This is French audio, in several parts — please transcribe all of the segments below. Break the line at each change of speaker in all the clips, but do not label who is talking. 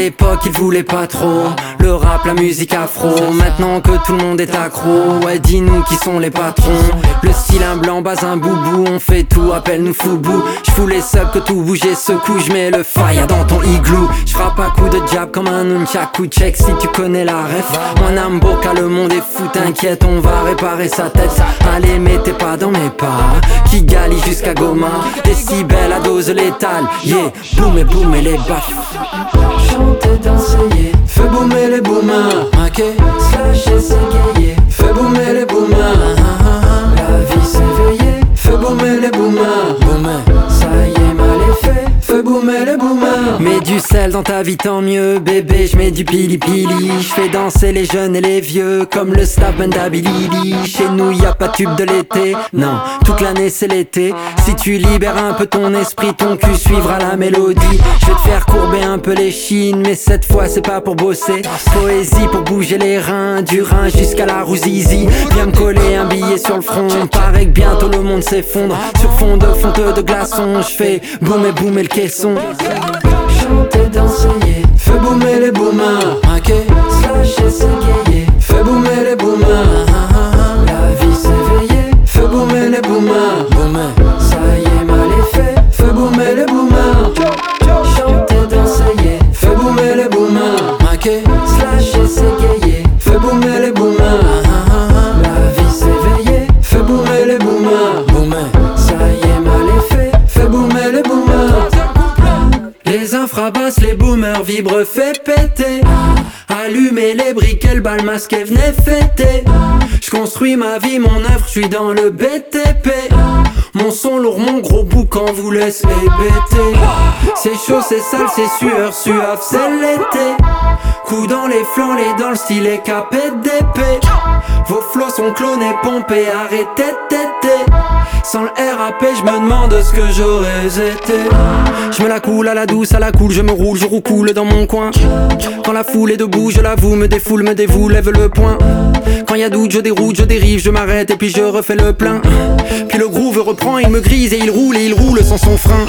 l'époque, il voulait pas trop le rap, la musique afro. Maintenant que tout le monde est accro, ouais, dis-nous qui sont les patrons. Le style un blanc, bas un boubou, on fait tout, appelle-nous foubou. J'fous les subs que tout bouge et secoue, j'mets le fire dans ton igloo. J'frappe un coup de jab comme un nunchaku, check si tu connais la ref. Mon âme boca, le monde est fou, t'inquiète, on va réparer sa tête. Allez, mettez pas dans mes pas, qui galie jusqu'à Goma. Décibel à dose létale, yeah, boum et boum et les baffes. Chanter, yeah. Fais boomer les boomers, ok Slasher, s'égayer. Fais boomer les boomers. La vie s'éveiller Fais boomer les boomers. Boomer, Fais boomer les boomers Mets du sel dans ta vie, tant mieux Bébé, je mets du pili pili. Je fais danser les jeunes et les vieux Comme le slap Mandabilili Chez nous, y a pas de tube de l'été. Non, toute l'année c'est l'été. Si tu libères un peu ton esprit Ton cul suivra la mélodie. Je vais te faire courber un peu les chines Mais cette fois c'est pas pour bosser. Poésie pour bouger les reins Du rein jusqu'à la rouzizi Viens me coller un sur le front. Paraît que bientôt le monde s'effondre. Sur fond de fonte de glaçons Je fais boum et boum et le caisson. Chanter, danser. Fais boomer les boomers. Ok Slasher, s'égayer. Fais boomer les boomers vibrent, fait péter. Allumez les briquets, le bal masqué, venez fêter. Je construis ma vie, mon œuvre, je suis dans le BTP. Mon son lourd, mon gros boucan vous laisse hébéter. C'est chaud, c'est sale, c'est sueur, suave, c'est l'été. Coup les flancs, les dans le stylet, capé d'épée. Vos flots sont clonés, pompés, arrêtez téter. Sans le RAP, je me demande ce que j'aurais été. Je me la coule à la douce, à la cool, je me roule, je roucoule dans mon coin. Quand la foule est debout, je l'avoue, me défoule, me dévoue, lève le poing. Quand y a doute, je déroute, je dérive, je m'arrête et puis je refais le plein. Puis le groove reprend, il me grise et il roule et il roule sans son frein.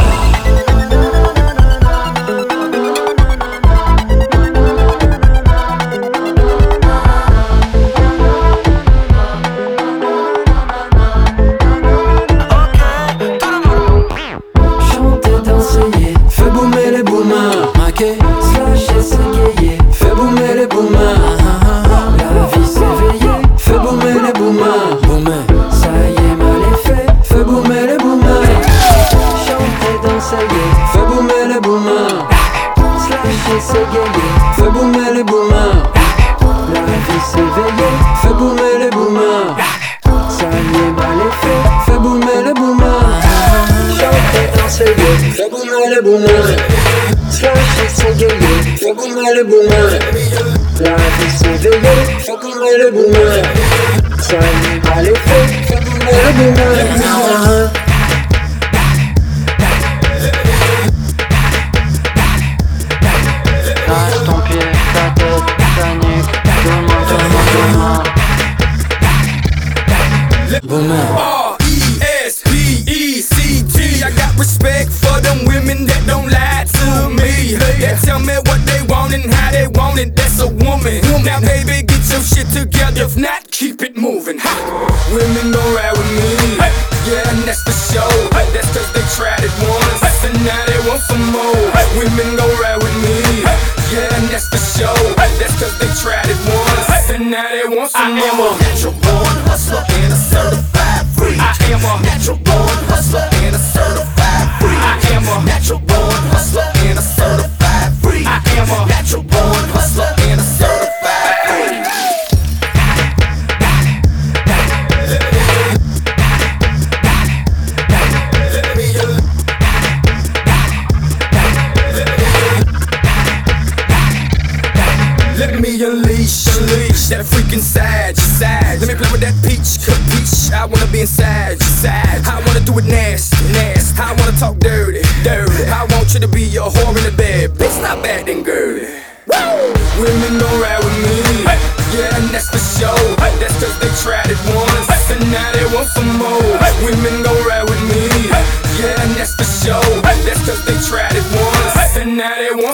Fais boomer. La vie les boomers Ça y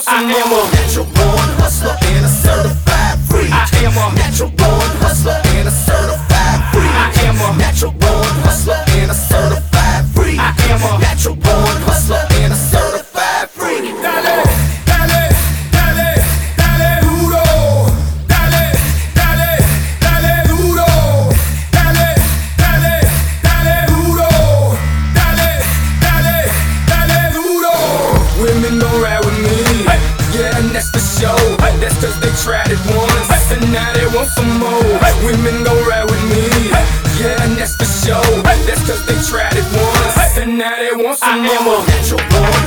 some ah, more. now they want some I more. am a natural born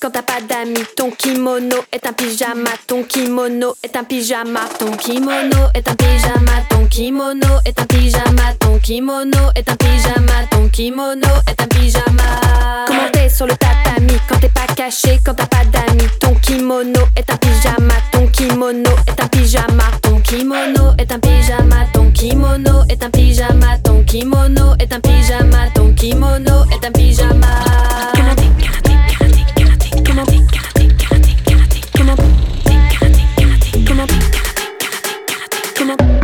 quand t'as pas d'amis. Ton kimono est un pyjama, ton kimono est un pyjama, ton kimono est un pyjama, ton kimono est un pyjama, ton kimono est un pyjama, ton kimono est un pyjama. Comment sur le tatami quand t'es pas caché, quand t'as pas d'amis. Ton kimono est un pyjama, ton kimono est un pyjama, ton kimono est un pyjama, ton kimono est un pyjama, ton kimono est un pyjama, ton kimono est un pyjama. Come on.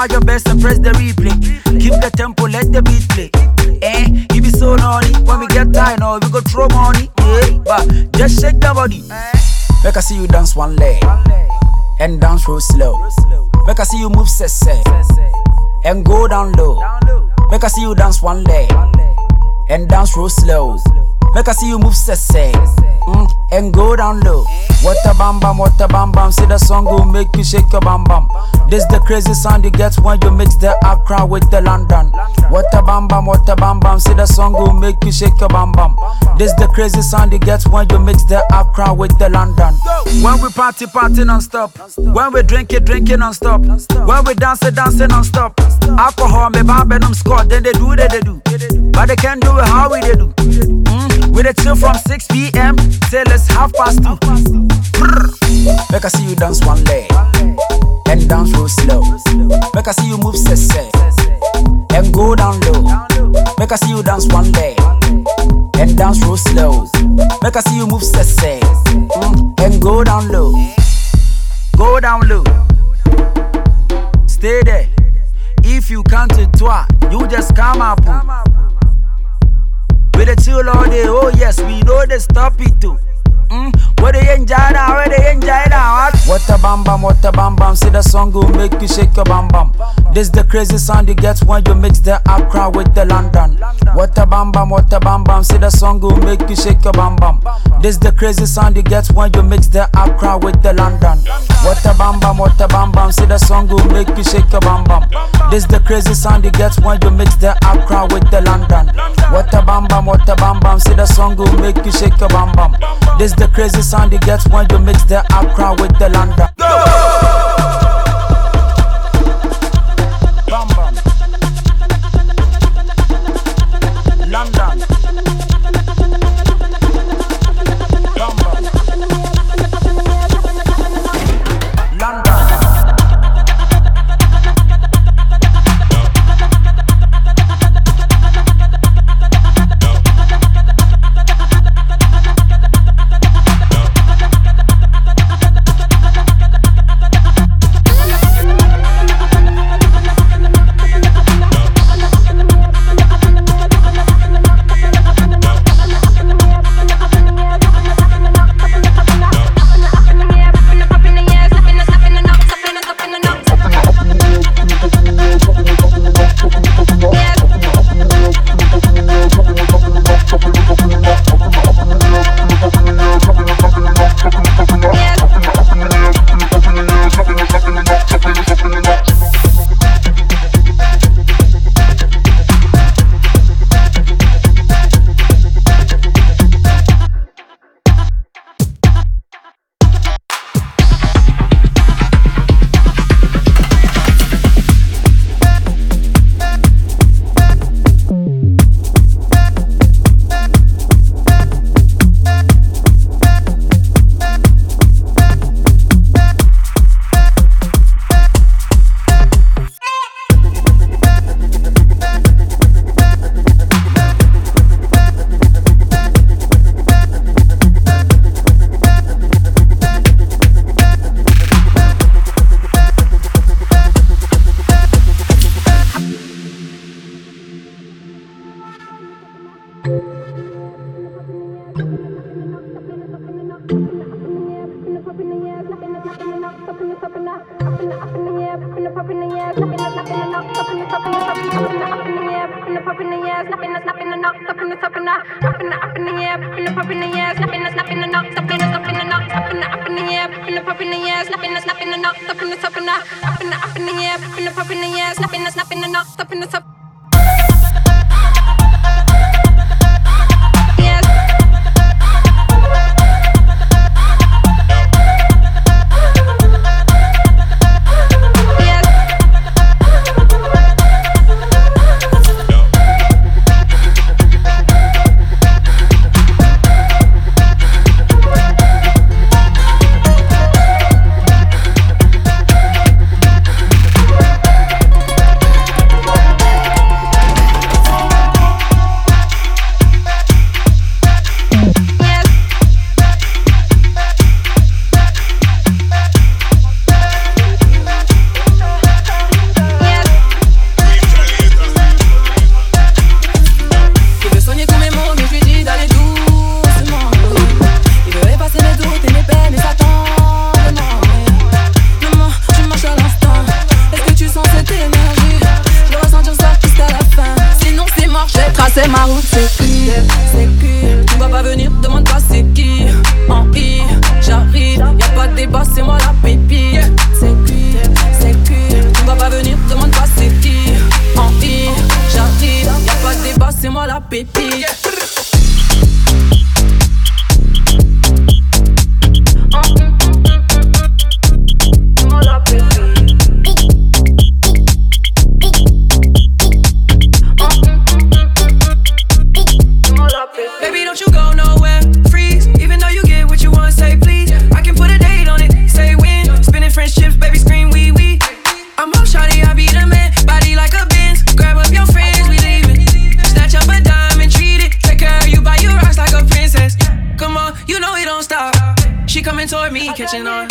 Try your best and press the replay. Keep the tempo, let the beat play. Eh, you be so naughty. When we get tired, now we go throw money. Yeah, but just shake the body. Make I see you dance one leg and dance real slow. Make I see you move sese and go down low. Make I see you dance one leg and dance real slow. Make I see you move sese mm, and go down low. What a bam bam, what a bam bam. See the song will make you shake your bam bam. This the crazy sound you get when you mix the Accra with the London. What a bam bam, what a bam bam. See the song will make you shake your bam bam. This the crazy sound you get when you mix the Accra with the London. When we party, party non-stop. When we drink it, drink it non-stop. When we dance it, dance it non-stop. Alcohol, me bam, and I'm squad. Then they do, they, they do. But they can't do it how we they do. We they chill from 6 p.m. till it's half past two. Make I see you dance one leg and dance real slow. Make I see you move sese and go down low. Make I see you dance one leg and dance real slow. Make I see you move sese mm, and go down low. Go down low. Stay there. If you count to toi, you just come up. We the chill all day, oh yes, we know they stop it too. Mm, where they enjoy now, where they enjoy now. What? What a bam bam, what a bam bam. See the song will make you shake your bam bam. This the crazy sound you get when you mix the Accra with the London. What a bam bam, what a bam bam. See the song will make you shake your bam bam. This the crazy sound you get when you mix the Accra with the London. What a bam bam, what a bam bam. See the song will make you shake your bam bam. This the crazy sound you get when you mix the Accra with the London. What a bam bam, what a bam bam. See the song will make you shake your bam bam. This the crazy sound you get when you mix the Accra with the London. Bam
you know it don't stop. She coming toward me, catching on.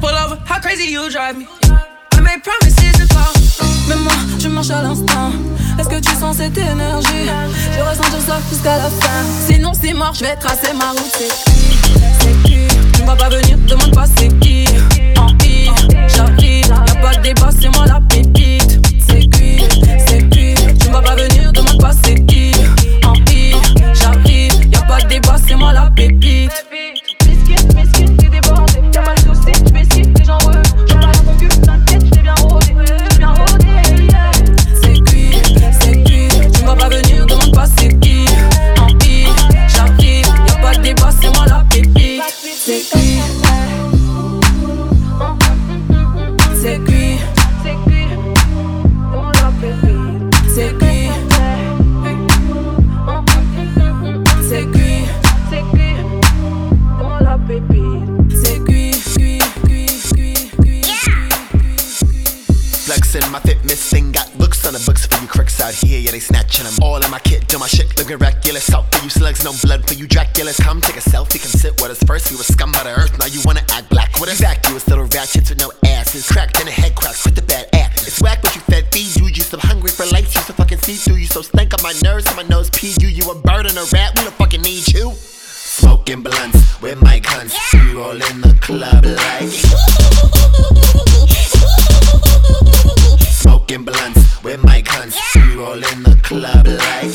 Pull over, how crazy you drive me. I made promises to call.
Mais moi, je marche à l'instant. Est-ce que tu sens cette énergie? Je ressens tout ça jusqu'à la fin. Sinon, c'est mort, je vais tracer ma route. C'est qui? Tu ne vas pas venir, demande pas c'est qui. En I, j'arrive, y'a pas de débat, c'est moi la pépite. C'est cuit, c'est cuit. Tu vas pas venir, demande pas c'est qui. En I, j'arrive, y'a pas de débat, all a big beat
In My fitness thing got looks on the books for you crooks out here. Yeah, they snatching them. All in my kit, do my shit looking reckless. Out for you slugs, no blood for you Draculas. Come take a selfie, come sit with us first. We was scum by the earth, now you wanna act black with us. Back you was little ratchets with no asses. Cracked in a head crack, with the bad act. It's whack, but you fed feed you. You some hungry for lights, you so fucking see through. You so stank up my nerves, so my nose pee you. You a bird and a rat, we don't fucking need you. Smoking blunts with my guns. We roll in the club like. Smoking blunts with my guns. We roll in the club like.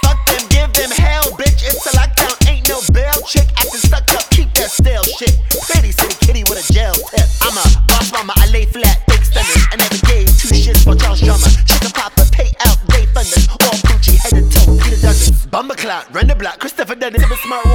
Fuck them, give them hell, bitch. It's a lockdown, ain't no bail. Chick acting stuck up, keep that stale shit. Pretty city kitty with a jail tip. I'm a boss mama, I lay flat, big stunners. I never gave two shits for Charles Drummer. Chicken popper, pay out, day funders. All Gucci, head to toe, Peter Dozens. Clock, run the block, Christopher Dennis, smart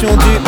兄弟。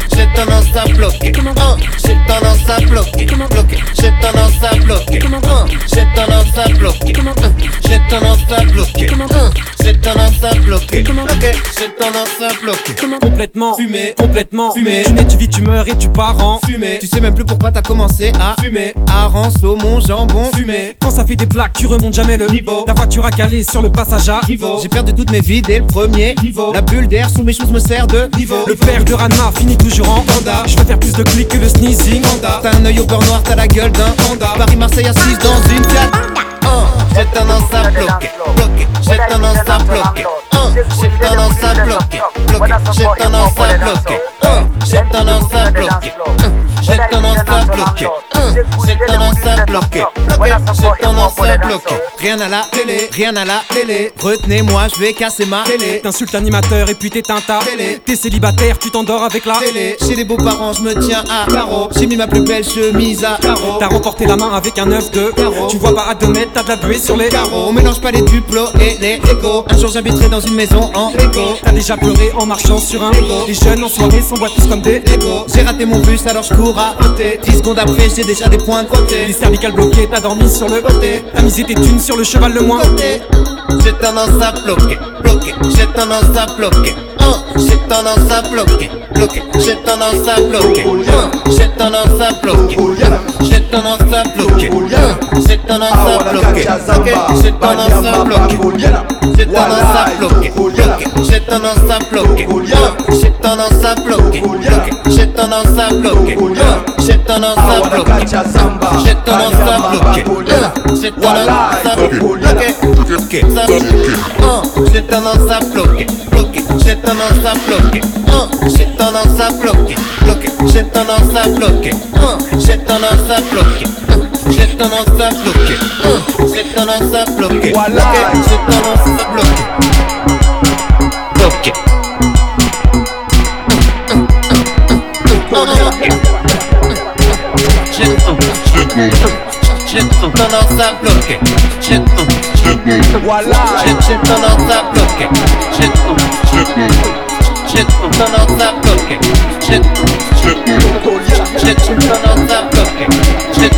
J'ai tendance à bloquer. Oh, J'ai tendance à bloquer, bloquer. J'ai tendance à bloquer. Oh, J'ai tendance à bloquer. J'ai tendance à bloquer. J'ai tendance à bloquer. J'ai tendance à bloquer.
Complètement
fumé,
complètement. Fumé Tu nais, tu vis, tu meurs et tu pars en
fumé Tu sais même plus pourquoi t'as commencé à fumer. Hareng, saumon, jambon. Fumé
Quand ça fait des plaques, tu remontes jamais le niveau. Ta voiture a calé sur le passage à
niveau. J'ai perdu toutes mes vies dès le premier. Niveau. La bulle d'air sous mes choses me sert de niveau. Le père de
Rana finit toujours en panda Je vais faire plus de clics que le sneezing
T'as un œil au beurre noir, t'as la gueule d'un panda. Paris-Marseille assise dans une Fiat
J'ai tendance à bloquer, bloquer J'ai tendance à bloquer oh, J'ai tendance à bloquer, bloquer J'ai tendance à bloquer oh, J'ai tendance à bloquer J'ai tendance à bloquer J'ai tendance à bloquer j'ai tendance à bloquer.
Rien à la télé, rien à la télé. Retenez-moi, je vais casser ma télé.
T'insultes l'animateur et puis t'éteins ta
Télé.
T'es célibataire, tu t'endors avec la
Télé. Chez les beaux-parents, je me tiens à carreau. J'ai mis ma plus belle chemise à carreau. T'as
remporté la main avec un œuf de Carreau. Tu vois pas à deux mètres, t'as de la sur les
Carreau. On mélange pas les duplos et les égos. Un jour j'habiterai dans une maison en Lego.
T'as déjà pleuré en marchant sur un Lego. Les jeunes en soirée s'emboîtent tous comme des
Lego. J'ai raté mon bus alors je cours à côté. 10 secondes après, j'ai déjà des points de côté. Les
cervicales bloquées, t'as dormi sur le
Côté.
T'as misé tes thunes sur le cheval le moins.
J'ai tendance à bloquer, bloquer. J'ai tendance à bloquer. Hein, J'ai tendance à bloquer, bloquer. J'ai tendance à bloquer. Hein, J'ai tendance à bloquer. J'ai tendance à bloquer. Hein, J'ai tendance à bloquer. J'ai tendance à bloquer. J'ai tendance à bloquer. J'ai tendance à bloquer. Hein, J'ai tendance à bloquer. J'ai tendance à bloquer. Hein, J'ai tendance à bloquer.
J'ai tendance à bloquer. Hein,
J'ai tendance à bloquer. Hein, J'ai tendance à bloquer, bloquer. J'ai tendance à bloquer. Hein, J'ai tendance à bloquer, bloquer. J'ai tendance à bloquer. Hein, J'ai tendance à bloquer. Hein, J'ai tendance à bloquer. Hein, J'ai tendance à bloquer. Voilà. J'ai tendance à bloquer. Bloquer. J'ai tendance à bloquer. J'ai
Voilà. j'ai
j'ai tendance à bloquer. J'ai j'ai tendance à bloquer. J'ai j'ai tendance à bloquer. J'ai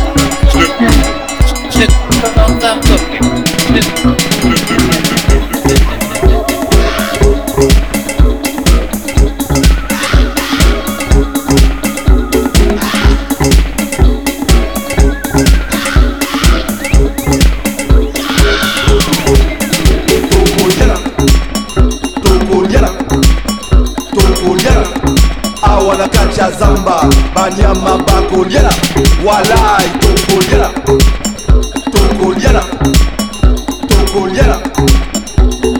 j'ai tendance à bloquer.
nyama bakoliana walai tokoliana tokoliana tokoliana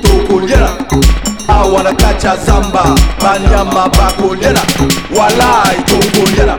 tokoliana awanakacha zamba banyama bakoliana walai tokoliana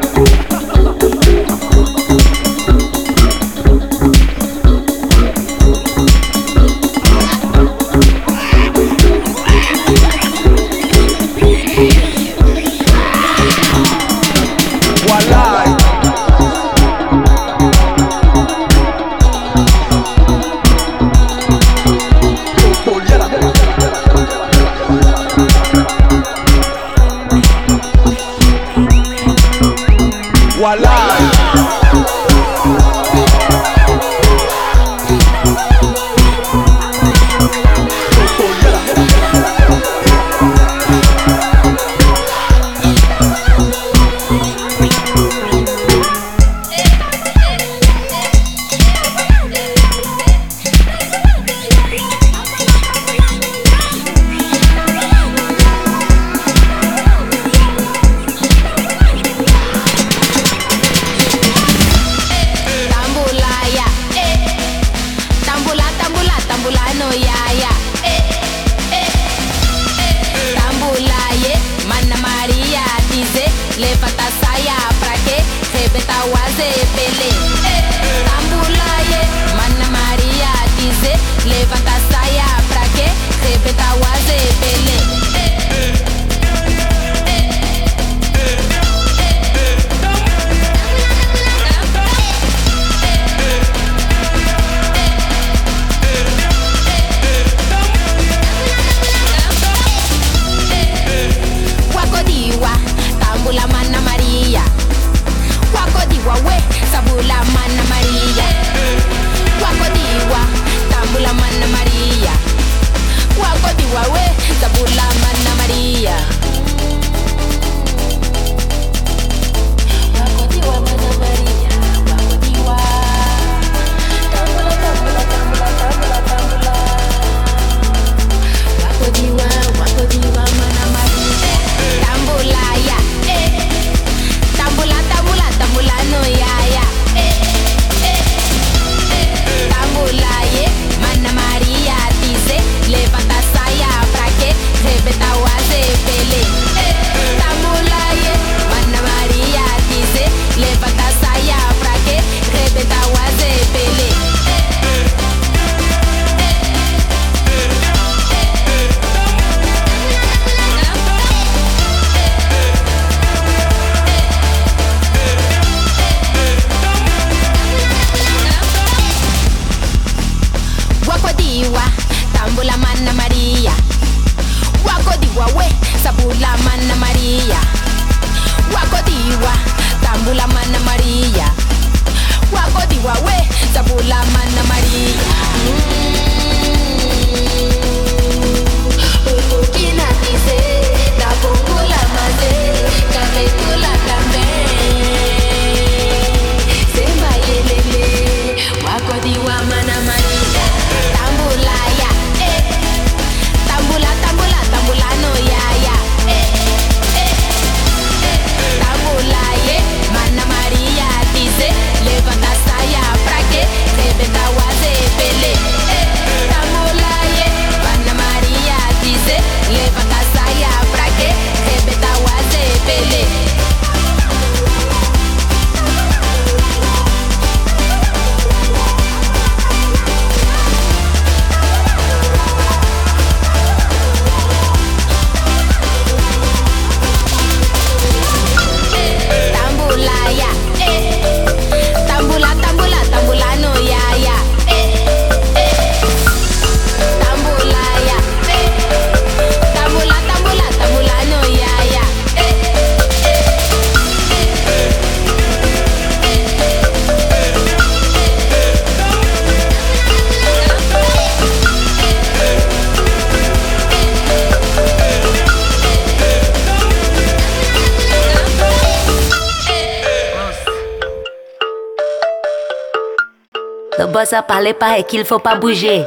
boss a parlé pas et qu'il faut pas bouger.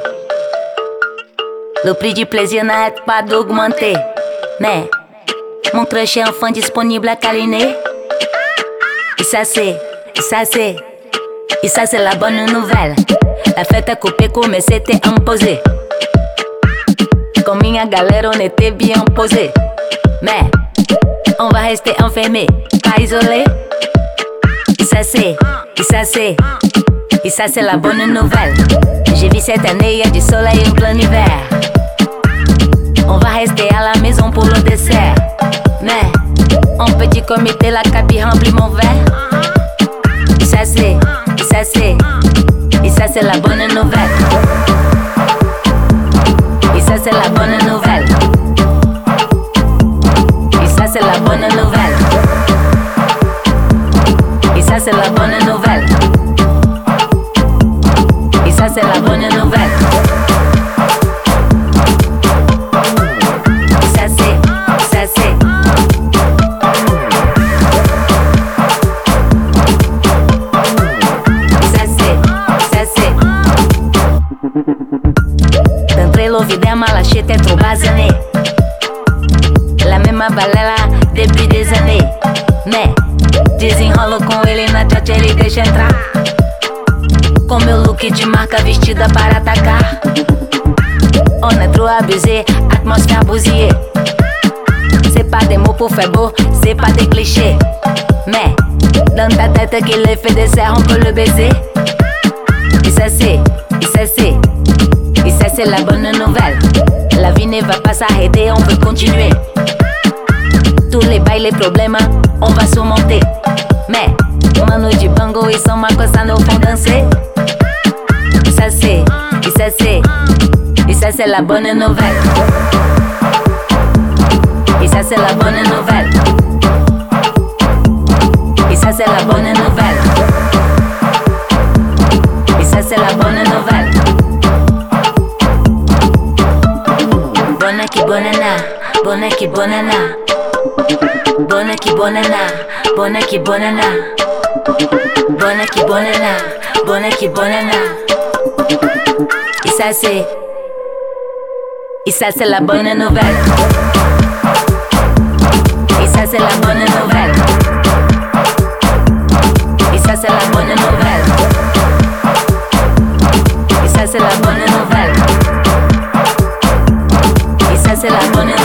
Le prix du plaisir n'arrête pas d'augmenter. Mais mon crush est enfin disponible à câliner. Et ça c'est, ça c'est, et ça c'est la bonne nouvelle. La fête a coupé mais c'était imposé. Comme une galère on était bien posé. Mais on va rester enfermé, isolé. Et ça c'est, et ça c'est. Et ça c'est la bonne nouvelle. J'ai vu cette année, y a du soleil en plein hiver. On va rester à la maison pour le dessert. Mais en petit comité, la cabine remplit mon verre. Ça c'est, ça c'est, et ça c'est la bonne nouvelle. Et ça c'est la bonne nouvelle. Et ça c'est la bonne nouvelle. Et ça c'est la bonne nouvelle. L'ovidé malaché t'es trop basané. La même balela depuis des années. Mais desenrolo com ele na tchatcha ele deixa entrar. Com meu look de marca vestida para atacar. On a trop abusé, atmosphère bousillée. C'est pas des mots pour faire beau, c'est pas des clichés. Mais dans ta tête qu'il est fait dessert, on peut le baiser. Ça c'est, et ça c'est la bonne nouvelle. La vie ne va pas s'arrêter, on peut continuer. Tous les bails, les problèmes, on va surmonter. Mais, mano de bango et son macossa nous font danser. Et ça c'est, et ça c'est, et ça c'est la bonne nouvelle. Et ça c'est la bonne nouvelle. Et ça c'est la bonne nouvelle. Et ça c'est la bonne nouvelle. Bona qui bonana, bona qui bonana. Bona qui bonana, bona qui bonana. Bona qui bonana, bona qui bonana. Et ça c'est, et ça c'est la bonne nouvelle. Et ça c'est la bonne nouvelle. Et ça c'est la bonne nouvelle. Et ça c'est la bonne nouvelle. Et ça c'est la bonne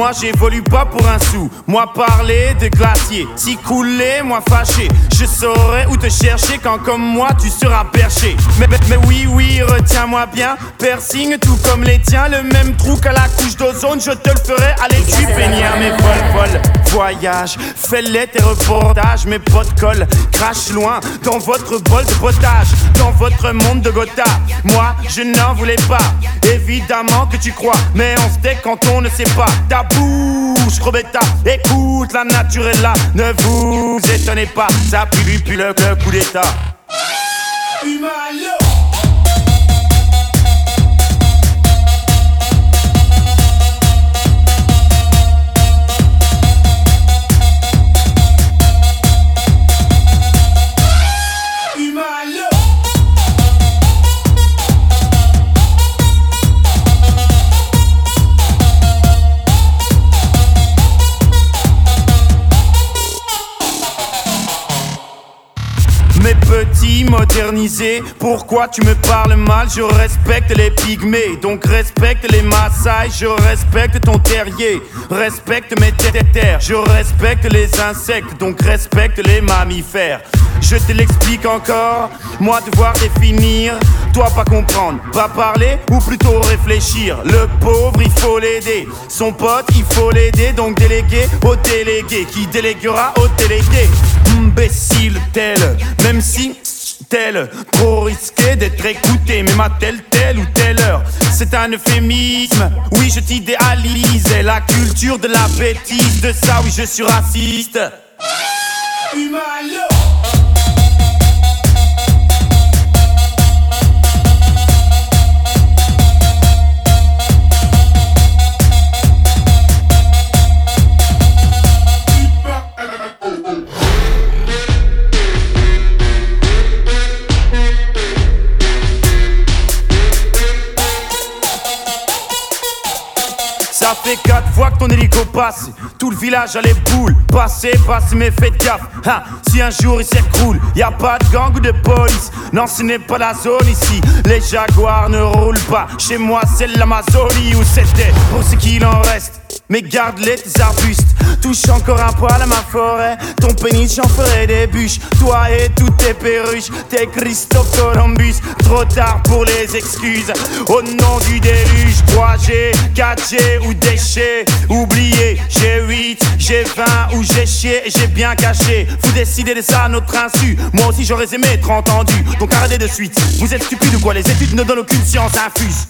moi j'évolue pas pour un sou. Moi parler de glacier, si couler, moi fâché. Je saurais où te chercher quand comme moi tu seras perché. Mais, mais, oui, oui, retiens-moi bien. Piercing tout comme les tiens, le même trou qu'à la couche d'ozone, je te le ferai. Allez, tu peignard, mes vol, voyage. Fais-les tes reportages, mes potes collent, crache loin dans votre bol de potage, dans votre monde de Gotha. Moi, je n'en voulais pas, évidemment que tu crois, mais on se quand on ne sait pas. Bouche, Robetta, écoute, la nature est là, ne vous étonnez pas, ça pue, pue le, coup d'état. Pourquoi tu me parles mal? Je respecte les pygmées, donc respecte les Maasai. Je respecte ton terrier, respecte mes terres. Je respecte les insectes, donc respecte les mammifères. Je te l'explique encore, moi devoir définir, toi pas comprendre, pas parler ou plutôt réfléchir. Le pauvre il faut l'aider, son pote il faut l'aider, donc déléguer au délégué. Qui déléguera au délégué? Imbécile tel, même si tel, trop risqué d'être écouté, même à telle, telle ou telle heure. C'est un euphémisme, oui je t'idéalise, la culture de la bêtise, de ça oui je suis raciste. Ça quatre fois que ton hélico passe, tout le village a les boules. Passez, passez, mais faites gaffe. Si un jour il s'écroule, y a pas de gang ou de police. Non, ce n'est pas la zone ici. Les jaguars ne roulent pas. Chez moi, c'est l'Amazonie où c'était. Pour ce qu'il en reste. Mais garde-les tes arbustes, touche encore un poil à ma forêt. Ton pénis, j'en ferai des bûches. Toi et toutes tes perruches, t'es Christophe Columbus. Trop tard pour les excuses. Au nom du déluge, 3G, 4G ou déchets. Oubliez, j'ai 8, j'ai 20 ou j'ai chié et j'ai bien caché. Vous décidez de ça à notre insu. Moi aussi j'aurais aimé être entendu. Donc arrêtez de suite. Vous êtes stupide ou quoi? Les études ne donnent aucune science infuse.